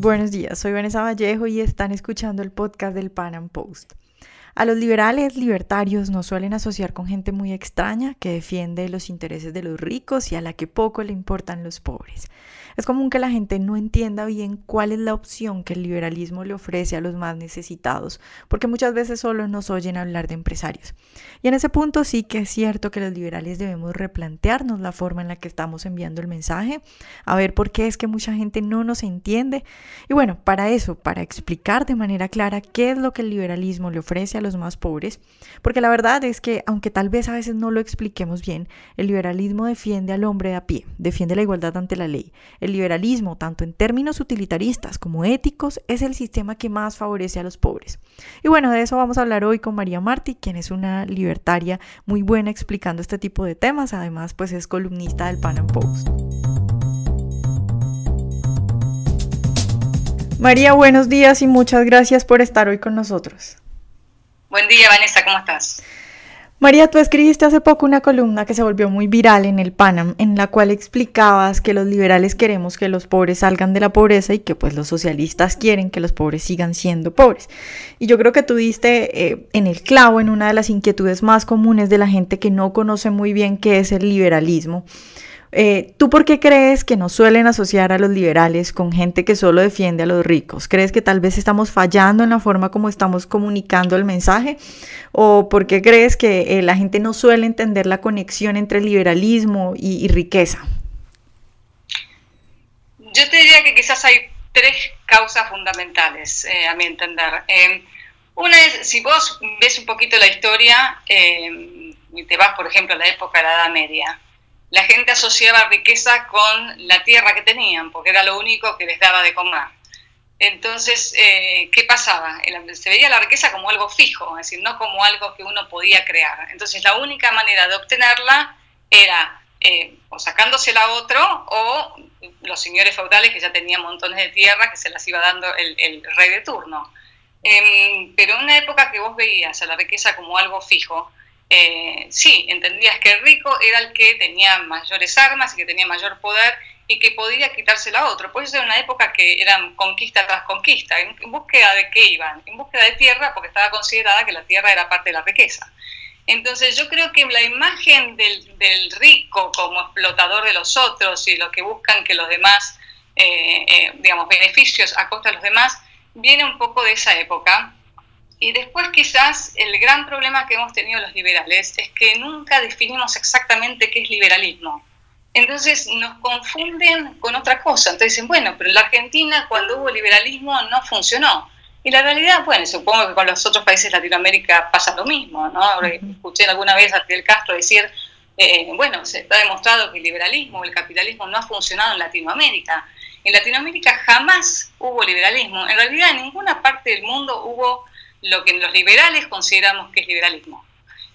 Buenos días, soy Vanessa Vallejo y están escuchando el podcast del Pan Am Post. A los liberales libertarios nos suelen asociar con gente muy extraña que defiende los intereses de los ricos y a la que poco le importan los pobres. Es común que la gente no entienda bien cuál es la opción que el liberalismo le ofrece a los más necesitados, porque muchas veces solo nos oyen hablar de empresarios. Y en ese punto sí que es cierto que los liberales debemos replantearnos la forma en la que estamos enviando el mensaje, a ver por qué es que mucha gente no nos entiende. Y bueno, para eso, para explicar de manera clara qué es lo que el liberalismo le ofrece a los más pobres, porque la verdad es que, aunque tal vez a veces no lo expliquemos bien, el liberalismo defiende al hombre a pie, defiende la igualdad ante la ley. El liberalismo, tanto en términos utilitaristas como éticos, es el sistema que más favorece a los pobres. Y bueno, de eso vamos a hablar hoy con María Martí, quien es una libertaria muy buena explicando este tipo de temas. Además, pues es columnista del Pan Am Post. María, buenos días y muchas gracias por estar hoy con nosotros. Buen día, Vanessa, ¿cómo estás? María, tú escribiste hace poco una columna que se volvió muy viral en el Panam, en la cual explicabas que los liberales queremos que los pobres salgan de la pobreza y que pues los socialistas quieren que los pobres sigan siendo pobres. Y yo creo que tú diste eh, en el clavo en una de las inquietudes más comunes de la gente que no conoce muy bien qué es el liberalismo. Eh, ¿Tú por qué crees que nos suelen asociar a los liberales con gente que solo defiende a los ricos? ¿Crees que tal vez estamos fallando en la forma como estamos comunicando el mensaje? ¿O por qué crees que eh, la gente no suele entender la conexión entre liberalismo y, riqueza? Yo te diría que quizás hay tres causas fundamentales, eh, a mi entender. una es, si vos ves un poquito la historia y te vas, por ejemplo, a la época de la Edad Media, la gente asociaba riqueza con la tierra que tenían, porque era lo único que les daba de comer. Entonces, eh, ¿qué pasaba? Se veía la riqueza como algo fijo, es decir, no como algo que uno podía crear. Entonces, la única manera de obtenerla era eh, o sacándosela a otro o los señores feudales que ya tenían montones de tierra que se las iba dando el, rey de turno. Em, pero en una época que vos veías a la riqueza como algo fijo, eh, sí, entendías que el rico era el que tenía mayores armas y que tenía mayor poder y que podía quitársela a otro. Por eso era una época que eran conquista tras conquista. ¿En, búsqueda de qué iban? En búsqueda de tierra, porque estaba considerada que la tierra era parte de la riqueza. Entonces yo creo que la imagen del, rico como explotador de los otros y los que buscan que los demás, eh, eh, digamos, beneficios a costa de los demás, viene un poco de esa época y después quizás el gran problema que hemos tenido los liberales es que nunca definimos exactamente qué es liberalismo. Entonces nos confunden con otra cosa. Entonces dicen, bueno, pero en la Argentina cuando hubo liberalismo no funcionó. Y la realidad, bueno, supongo que con los otros países de Latinoamérica pasa lo mismo, ¿no? Escuché alguna vez a Fidel Castro decir, eh, bueno, se está demostrado que el liberalismo el capitalismo no ha funcionado en Latinoamérica. En Latinoamérica jamás hubo liberalismo. En realidad en ninguna parte del mundo hubo lo que los liberales consideramos que es liberalismo.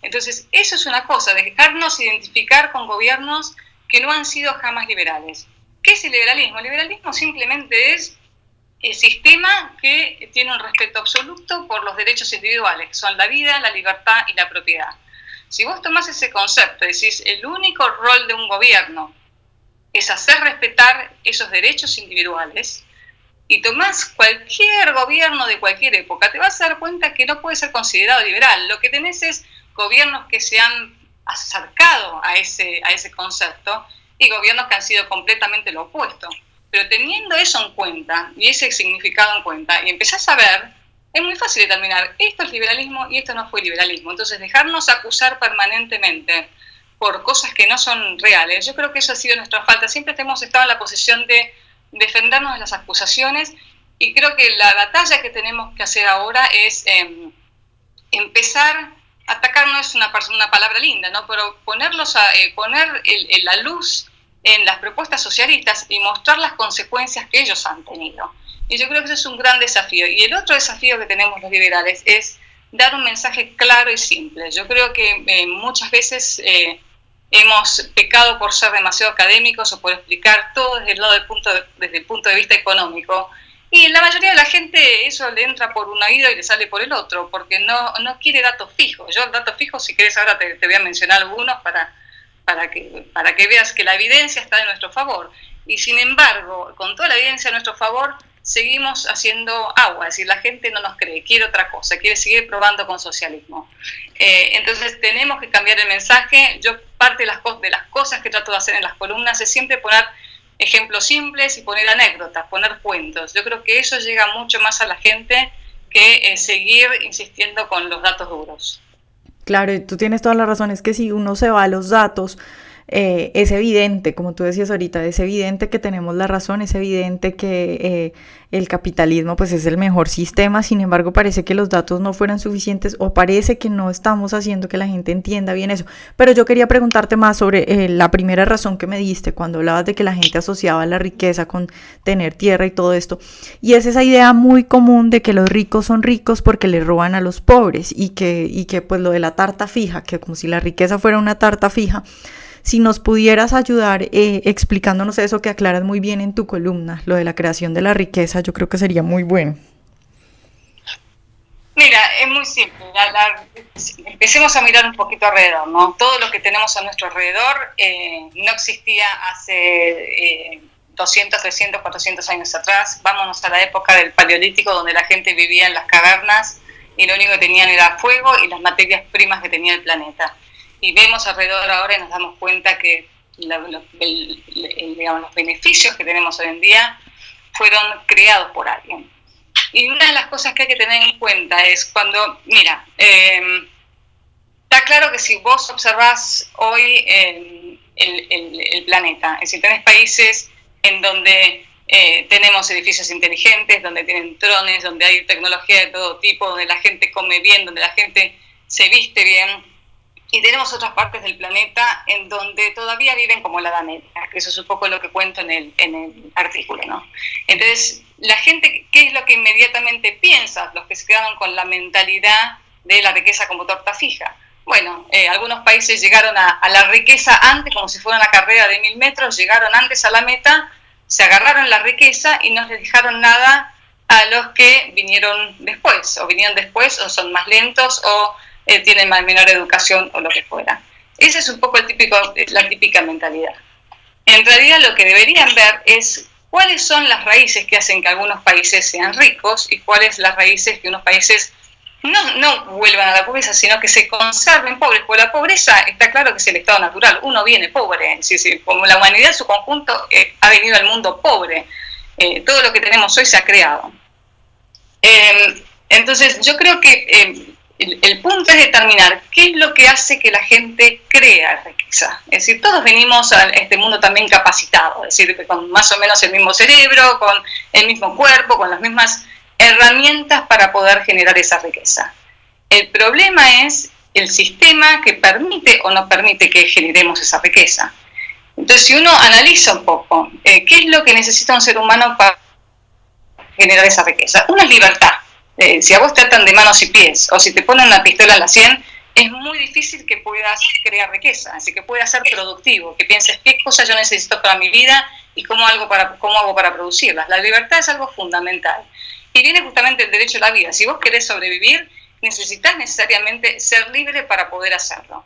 Entonces, eso es una cosa, dejarnos identificar con gobiernos que no han sido jamás liberales. ¿Qué es el liberalismo? El liberalismo simplemente es el sistema que tiene un respeto absoluto por los derechos individuales, que son la vida, la libertad y la propiedad. Si vos tomás ese concepto y decís, el único rol de un gobierno es hacer respetar esos derechos individuales, y tomás cualquier gobierno de cualquier época, te vas a dar cuenta que no puede ser considerado liberal. Lo que tenés es gobiernos que se han acercado a ese, a ese concepto y gobiernos que han sido completamente lo opuesto. Pero teniendo eso en cuenta y ese significado en cuenta y empezás a ver, es muy fácil determinar esto es liberalismo y esto no fue liberalismo. Entonces dejarnos acusar permanentemente por cosas que no son reales, yo creo que eso ha sido nuestra falta. Siempre hemos estado en la posición de defendernos de las acusaciones y creo que la batalla que tenemos que hacer ahora es em, empezar, atacar no es una, una palabra linda, ¿no? pero ponerlos a, eh, poner la luz en las propuestas socialistas y mostrar las consecuencias que ellos han tenido. Y yo creo que ese es un gran desafío. Y el otro desafío que tenemos los liberales es dar un mensaje claro y simple. Yo creo que eh, muchas veces eh, hemos pecado por ser demasiado académicos o por explicar todo desde el, lado del punto desde el punto de vista económico. Y la mayoría de la gente eso le entra por un oído y le sale por el otro, porque no, no quiere datos fijos. Yo datos fijos, si quieres ahora te, te voy a mencionar algunos para, para, que, para que veas que la evidencia está de nuestro favor. Y sin embargo, con toda la evidencia a nuestro favor, seguimos haciendo agua, es decir, la gente no nos cree, quiere otra cosa, quiere seguir probando con socialismo. Eh, entonces tenemos que cambiar el mensaje. Yo parte de las, de las cosas que trato de hacer en las columnas es siempre poner ejemplos simples y poner anécdotas, poner cuentos. Yo creo que eso llega mucho más a la gente que eh, seguir insistiendo con los datos duros. Claro, tú tienes toda la razón, es que si uno se va a los datos, eh, es evidente, como tú decías ahorita, es evidente que tenemos la razón, es evidente que eh, el capitalismo pues es el mejor sistema, sin embargo parece que los datos no fueran suficientes o parece que no estamos haciendo que la gente entienda bien eso. Pero yo quería preguntarte más sobre eh, la primera razón que me diste cuando hablabas de que la gente asociaba la riqueza con tener tierra y todo esto. Y es esa idea muy común de que los ricos son ricos porque le roban a los pobres y que, y que pues lo de la tarta fija, que como si la riqueza fuera una tarta fija si nos pudieras ayudar eh, explicándonos eso que aclaras muy bien en tu columna, lo de la creación de la riqueza, yo creo que sería muy bueno. Mira, es muy simple. empecemos a mirar un poquito alrededor, ¿no? Todo lo que tenemos a nuestro alrededor eh, no existía hace 200, 300, 400 años atrás. Vámonos a la época del Paleolítico, donde la gente vivía en las cavernas y lo único que tenían era fuego y las materias primas que tenía el planeta y vemos alrededor ahora y nos damos cuenta que los, digamos, los beneficios que tenemos hoy en día fueron creados por alguien. Y una de las cosas que hay que tener en cuenta es cuando, mira, em, está claro que si vos observás hoy el, el, planeta, es decir, tenés países en donde eh, tenemos edificios inteligentes, donde tienen drones, donde hay tecnología de todo tipo, donde la gente come bien, donde la gente se viste bien, y tenemos otras partes del planeta en donde todavía viven como la Edad que eso es un poco lo que cuento en el, en el artículo. ¿no? Entonces, la gente, ¿qué es lo que inmediatamente piensa? Los que se quedaron con la mentalidad de la riqueza como torta fija. Bueno, eh, algunos países llegaron a, a, la riqueza antes, como si fuera una carrera de mil metros, llegaron antes a la meta, se agarraron la riqueza y no les dejaron nada a los que vinieron después, o vinieron después, o son más lentos, o eh, tienen más, menor educación o lo que fuera. Esa es un poco el típico, la típica mentalidad. En realidad lo que deberían ver es cuáles son las raíces que hacen que algunos países sean ricos y cuáles las raíces que unos países no, no vuelvan a la pobreza, sino que se conserven pobres, porque la pobreza está claro que es el estado natural, uno viene pobre, sí, sí, como la humanidad en su conjunto eh, ha venido al mundo pobre, eh, todo lo que tenemos hoy se ha creado. entonces yo creo que el, punto es determinar qué es lo que hace que la gente crea riqueza. Es decir, todos venimos a este mundo también capacitados, es decir, con más o menos el mismo cerebro, con el mismo cuerpo, con las mismas herramientas para poder generar esa riqueza. El problema es el sistema que permite o no permite que generemos esa riqueza. Entonces, si uno analiza un poco eh, qué es lo que necesita un ser humano para generar esa riqueza, una es libertad eh, si a vos te atan de manos y pies o si te ponen una pistola en la sien, es muy difícil que puedas crear riqueza, así que puedas ser productivo, que pienses qué cosas yo necesito para mi vida y cómo, algo para, cómo hago para producirlas. La libertad es algo fundamental. Y viene justamente el derecho a la vida. Si vos querés sobrevivir, necesitas necesariamente ser libre para poder hacerlo.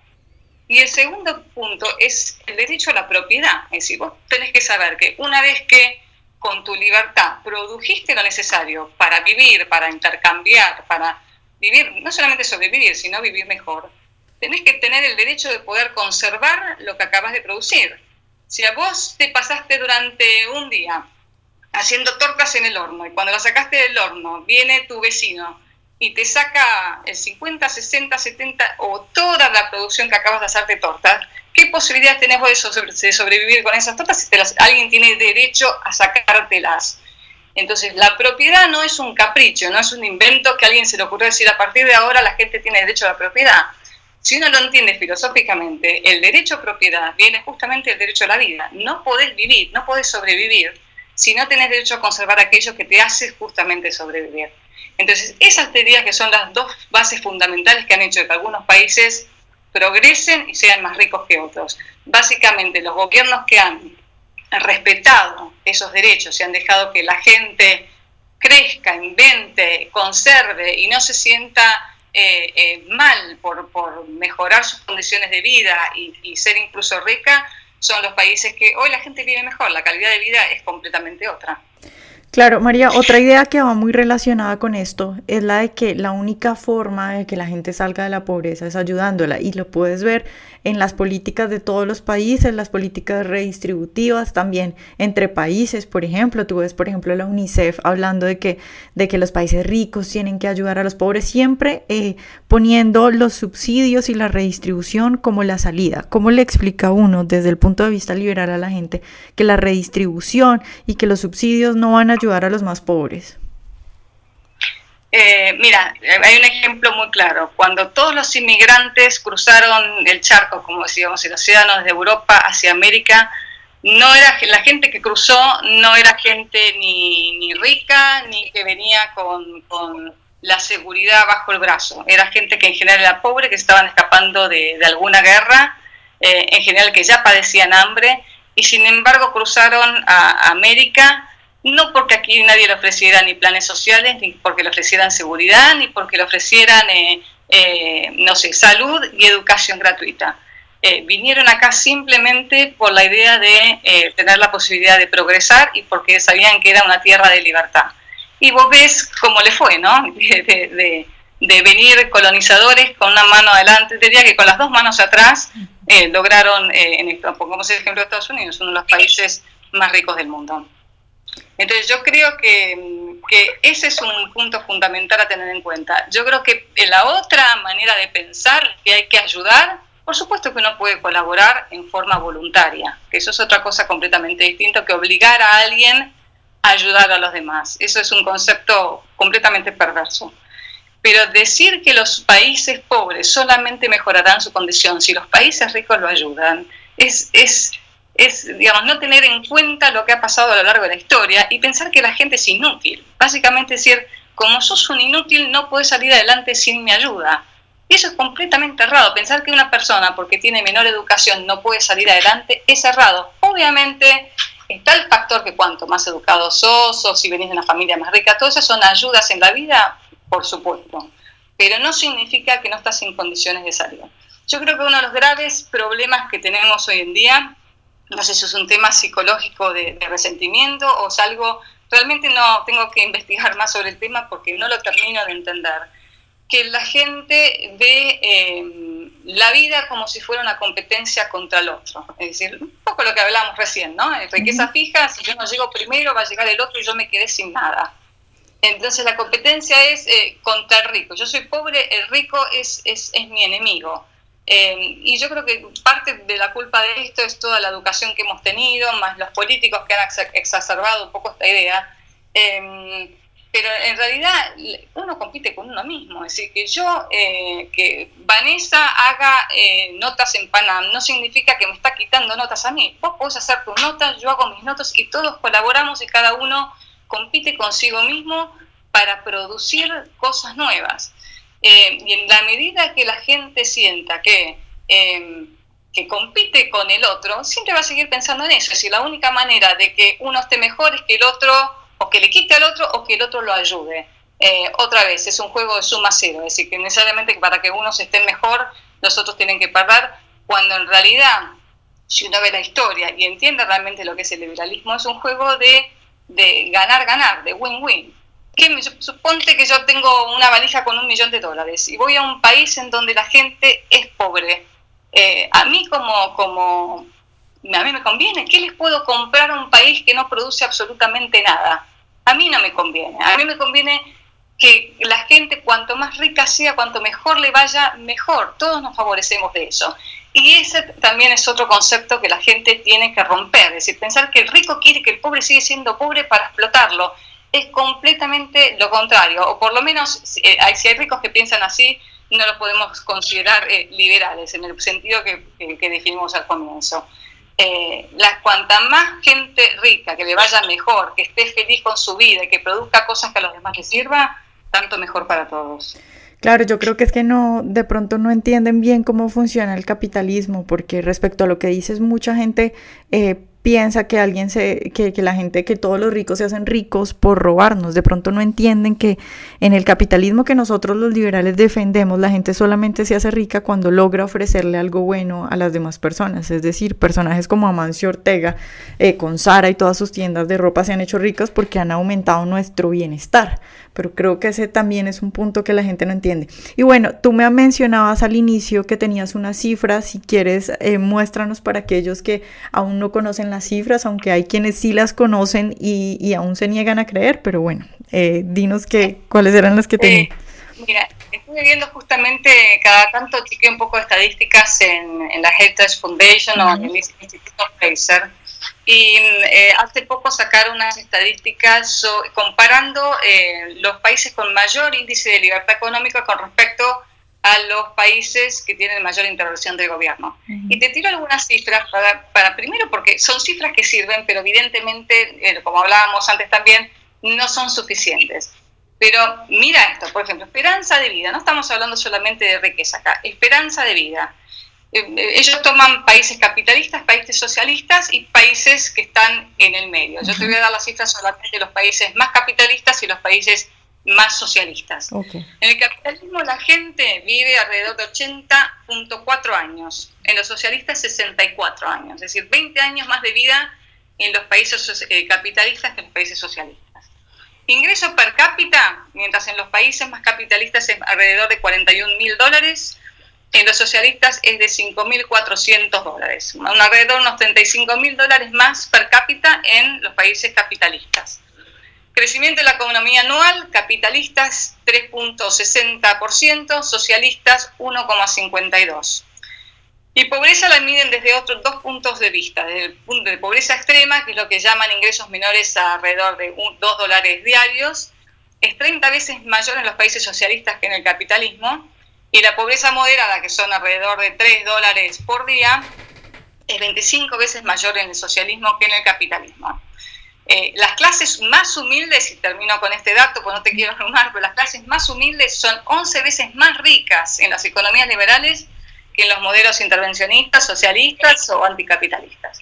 Y el segundo punto es el derecho a la propiedad. Es decir, vos tenés que saber que una vez que con tu libertad produjiste lo necesario para vivir, para intercambiar, para vivir, no solamente sobrevivir, sino vivir mejor, tenés que tener el derecho de poder conservar lo que acabas de producir. Si a vos te pasaste durante un día haciendo tortas en el horno y cuando las sacaste del horno viene tu vecino y te saca el 50, 60, 70 o toda la producción que acabas de hacer de tortas, ¿qué posibilidades tenés de sobrevivir con esas tortas si alguien tiene derecho a sacártelas? Entonces, la propiedad no es un capricho, no es un invento que a alguien se le ocurrió decir a partir de ahora la gente tiene derecho a la propiedad. Si uno lo entiende filosóficamente, el derecho a propiedad viene justamente del derecho a la vida. No podés vivir, no podés sobrevivir si no tenés derecho a conservar aquello que te hace justamente sobrevivir. Entonces, esas teorías que son las dos bases fundamentales que han hecho que algunos países progresen y sean más ricos que otros. Básicamente, los gobiernos que han respetado esos derechos y han dejado que la gente crezca, invente, conserve y no se sienta eh, eh, mal por, mejorar sus condiciones de vida y, y, ser incluso rica, son los países que hoy la gente vive mejor, la calidad de vida es completamente otra. Claro, María, otra idea que va muy relacionada con esto es la de que la única forma de que la gente salga de la pobreza es ayudándola y lo puedes ver en las políticas de todos los países, las políticas redistributivas también entre países, por ejemplo, tú ves por ejemplo la UNICEF hablando de que, de que los países ricos tienen que ayudar a los pobres, siempre eh, poniendo los subsidios y la redistribución como la salida. ¿Cómo le explica uno desde el punto de vista liberal a la gente que la redistribución y que los subsidios no van a ayudar a los más pobres? Eh, mira, hay un ejemplo muy claro. Cuando todos los inmigrantes cruzaron el charco, como decíamos, el océano desde Europa hacia América, no era la gente que cruzó no era gente ni, ni rica ni que venía con, con, la seguridad bajo el brazo. Era gente que en general era pobre, que estaban escapando de, de alguna guerra, eh, en general que ya padecían hambre y sin embargo cruzaron a América no porque aquí nadie le ofreciera ni planes sociales, ni porque le ofrecieran seguridad, ni porque le ofrecieran, eh, eh, no sé, salud y educación gratuita. Eh, vinieron acá simplemente por la idea de tener la posibilidad de progresar y porque sabían que era una tierra de libertad. Y vos ves cómo le fue, ¿no? De, de, venir colonizadores con una mano adelante, diría que con las dos manos atrás lograron, en esto, pongamos el ejemplo de Estados Unidos, uno de los países más ricos del mundo. Entonces yo creo que, ese es un punto fundamental a tener en cuenta. Yo creo que la otra manera de pensar que hay que ayudar, por supuesto que uno puede colaborar en forma voluntaria, que eso es otra cosa completamente distinta que obligar a alguien a ayudar a los demás. Eso es un concepto completamente perverso. Pero decir que los países pobres solamente mejorarán su condición si los países ricos lo ayudan, es, es es, digamos, no tener en cuenta lo que ha pasado a lo largo de la historia y pensar que la gente es inútil. Básicamente decir, como sos un inútil, no puedes salir adelante sin mi ayuda. Y eso es completamente errado. Pensar que una persona, porque tiene menor educación, no puede salir adelante, es errado. Obviamente está el factor que cuanto más educado sos, o si venís de una familia más rica, todas esas son ayudas en la vida, por supuesto. Pero no significa que no estás en condiciones de salir. Yo creo que uno de los graves problemas que tenemos hoy en día no sé si es un tema psicológico de, resentimiento o es algo, realmente no tengo que investigar más sobre el tema porque no lo termino de entender, que la gente ve eh, la vida como si fuera una competencia contra el otro, es decir, un poco lo que hablábamos recién, ¿no? Riqueza fija, si yo no llego primero va a llegar el otro y yo me quedé sin nada. Entonces la competencia es eh, contra el rico. Yo soy pobre, el rico es, es, es mi enemigo. Eh, y yo creo que parte de la culpa de esto es toda la educación que hemos tenido, más los políticos que han exacerbado un poco esta idea. Eh, pero en realidad uno compite con uno mismo. Es decir, que yo, eh, que Vanessa haga notas en Panam, no significa que me está quitando notas a mí. Vos podés hacer tus notas, yo hago mis notas y todos colaboramos y cada uno compite consigo mismo para producir cosas nuevas. Eh, y en la medida que la gente sienta que, em, que compite con el otro, siempre va a seguir pensando en eso. Es decir, la única manera de que uno esté mejor es que el otro, o que le quite al otro, o que el otro lo ayude. Eh, otra vez, es un juego de suma cero. Es decir, que necesariamente para que unos estén mejor, los otros tienen que perder, cuando en realidad, si uno ve la historia y entiende realmente lo que es el liberalismo, es un juego de, de ganar, ganar, de win-win suponte que yo tengo una valija con un millón de dólares y voy a un país en donde la gente es pobre. Eh, a mí como, como, a mí me conviene, ¿qué les puedo comprar a un país que no produce absolutamente nada? A mí no me conviene. A mí me conviene que la gente cuanto más rica sea, cuanto mejor le vaya, mejor. Todos nos favorecemos de eso. Y ese también es otro concepto que la gente tiene que romper, es decir, pensar que el rico quiere que el pobre siga siendo pobre para explotarlo es completamente lo contrario, o por lo menos eh, si hay ricos que piensan así, no los podemos considerar eh, liberales en el sentido que, definimos al comienzo. Eh, la, cuanta más gente rica, que le vaya mejor, que esté feliz con su vida y que produzca cosas que a los demás les sirva, tanto mejor para todos. Claro, yo creo que es que no, de pronto no entienden bien cómo funciona el capitalismo, porque respecto a lo que dices, mucha gente piensa que alguien se, que, que, la gente, que todos los ricos se hacen ricos por robarnos. De pronto no entienden que en el capitalismo que nosotros los liberales defendemos, la gente solamente se hace rica cuando logra ofrecerle algo bueno a las demás personas. Es decir, personajes como Amancio Ortega, eh, con Sara y todas sus tiendas de ropa se han hecho ricas porque han aumentado nuestro bienestar. Pero creo que ese también es un punto que la gente no entiende. Y bueno, tú me mencionabas al inicio que tenías una cifra. Si quieres, eh, muéstranos para aquellos que aún no conocen las cifras, aunque hay quienes sí las conocen y, y aún se niegan a creer. Pero bueno, eh, dinos que, cuáles eran las que tenías. mira, estuve viendo justamente cada tanto chequeé un poco de estadísticas en, en la Heritage Foundation o en el Instituto Fraser y eh, hace poco sacaron unas estadísticas comparando eh, los países con mayor índice de libertad económica con respecto a los países que tienen mayor intervención del gobierno. Y te tiro algunas cifras para, primero, porque son cifras que sirven, pero evidentemente, eh, como hablábamos antes también, no son suficientes. Pero mira esto, por ejemplo, esperanza de vida, no estamos hablando solamente de riqueza acá, esperanza de vida. Eh, ellos toman países capitalistas, países socialistas y países que están en el medio. Yo te voy a dar las cifras solamente de los países más capitalistas y los países más socialistas. En el capitalismo la gente vive alrededor de 80.4 años, en los socialistas 64 años, es decir, 20 años más de vida en los países eh, capitalistas que en los países socialistas. Ingreso per cápita, mientras en los países más capitalistas es alrededor de 41 mil dólares, en los socialistas es de 5.400 dólares, un alrededor de unos 35.000 dólares más per cápita en los países capitalistas. Crecimiento de la economía anual, capitalistas 3.60%, socialistas 1,52%. Y pobreza la miden desde otros dos puntos de vista, desde el punto de pobreza extrema, que es lo que llaman ingresos menores a alrededor de 2 dólares diarios, es 30 veces mayor en los países socialistas que en el capitalismo, y la pobreza moderada, que son alrededor de 3 dólares por día, es 25 veces mayor en el socialismo que en el capitalismo. Eh, las clases más humildes, y termino con este dato, pues no te quiero arrumar, pero las clases más humildes son 11 veces más ricas en las economías liberales que en los modelos intervencionistas, socialistas o anticapitalistas.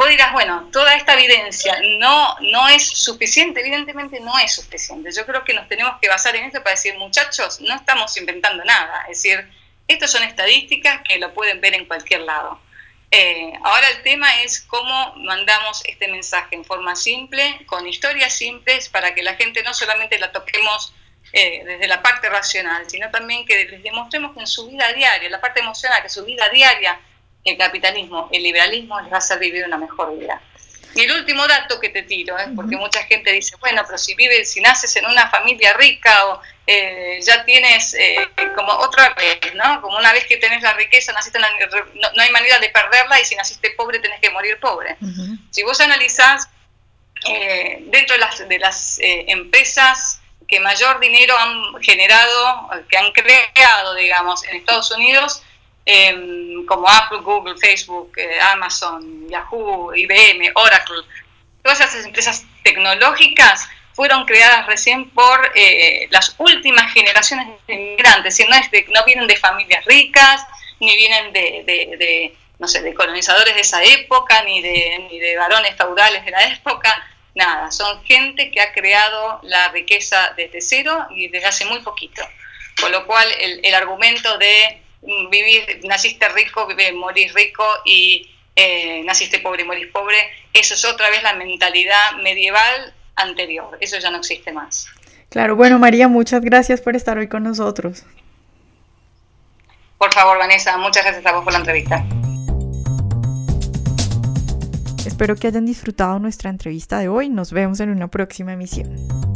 Vos dirás, bueno, toda esta evidencia no, no es suficiente, evidentemente no es suficiente. Yo creo que nos tenemos que basar en esto para decir, muchachos, no estamos inventando nada. Es decir, estas son estadísticas que lo pueden ver en cualquier lado. Eh, ahora el tema es cómo mandamos este mensaje en forma simple, con historias simples, para que la gente no solamente la toquemos eh, desde la parte racional, sino también que les demostremos que en su vida diaria, la parte emocional, que su vida diaria el capitalismo, el liberalismo les va a hacer vivir una mejor vida. Y el último dato que te tiro, ¿eh? porque mucha gente dice, bueno, pero si vives, si naces en una familia rica o eh, ya tienes eh, como otra vez, ¿no? Como una vez que tenés la riqueza, naciste no, no, hay manera de perderla y si naciste pobre tenés que morir pobre. Si vos analizás dentro de las, de las empresas que mayor dinero han generado, que han creado, digamos, en Estados Unidos, Em, como Apple, Google, Facebook, eh, Amazon, Yahoo, IBM, Oracle, todas esas empresas tecnológicas fueron creadas recién por eh, las últimas generaciones de inmigrantes, no, es no vienen de familias ricas, ni vienen de, no sé, de colonizadores de esa época, ni de, ni de varones feudales de la época, nada, son gente que ha creado la riqueza desde cero y desde hace muy poquito. Con lo cual el argumento de vivir, naciste rico, vive, morís rico y eh, naciste pobre y morís pobre, eso es otra vez la mentalidad medieval anterior, eso ya no existe más. Claro, bueno María, muchas gracias por estar hoy con nosotros. Por favor, Vanessa, muchas gracias a vos por la entrevista. Espero que hayan disfrutado nuestra entrevista de hoy. Nos vemos en una próxima emisión.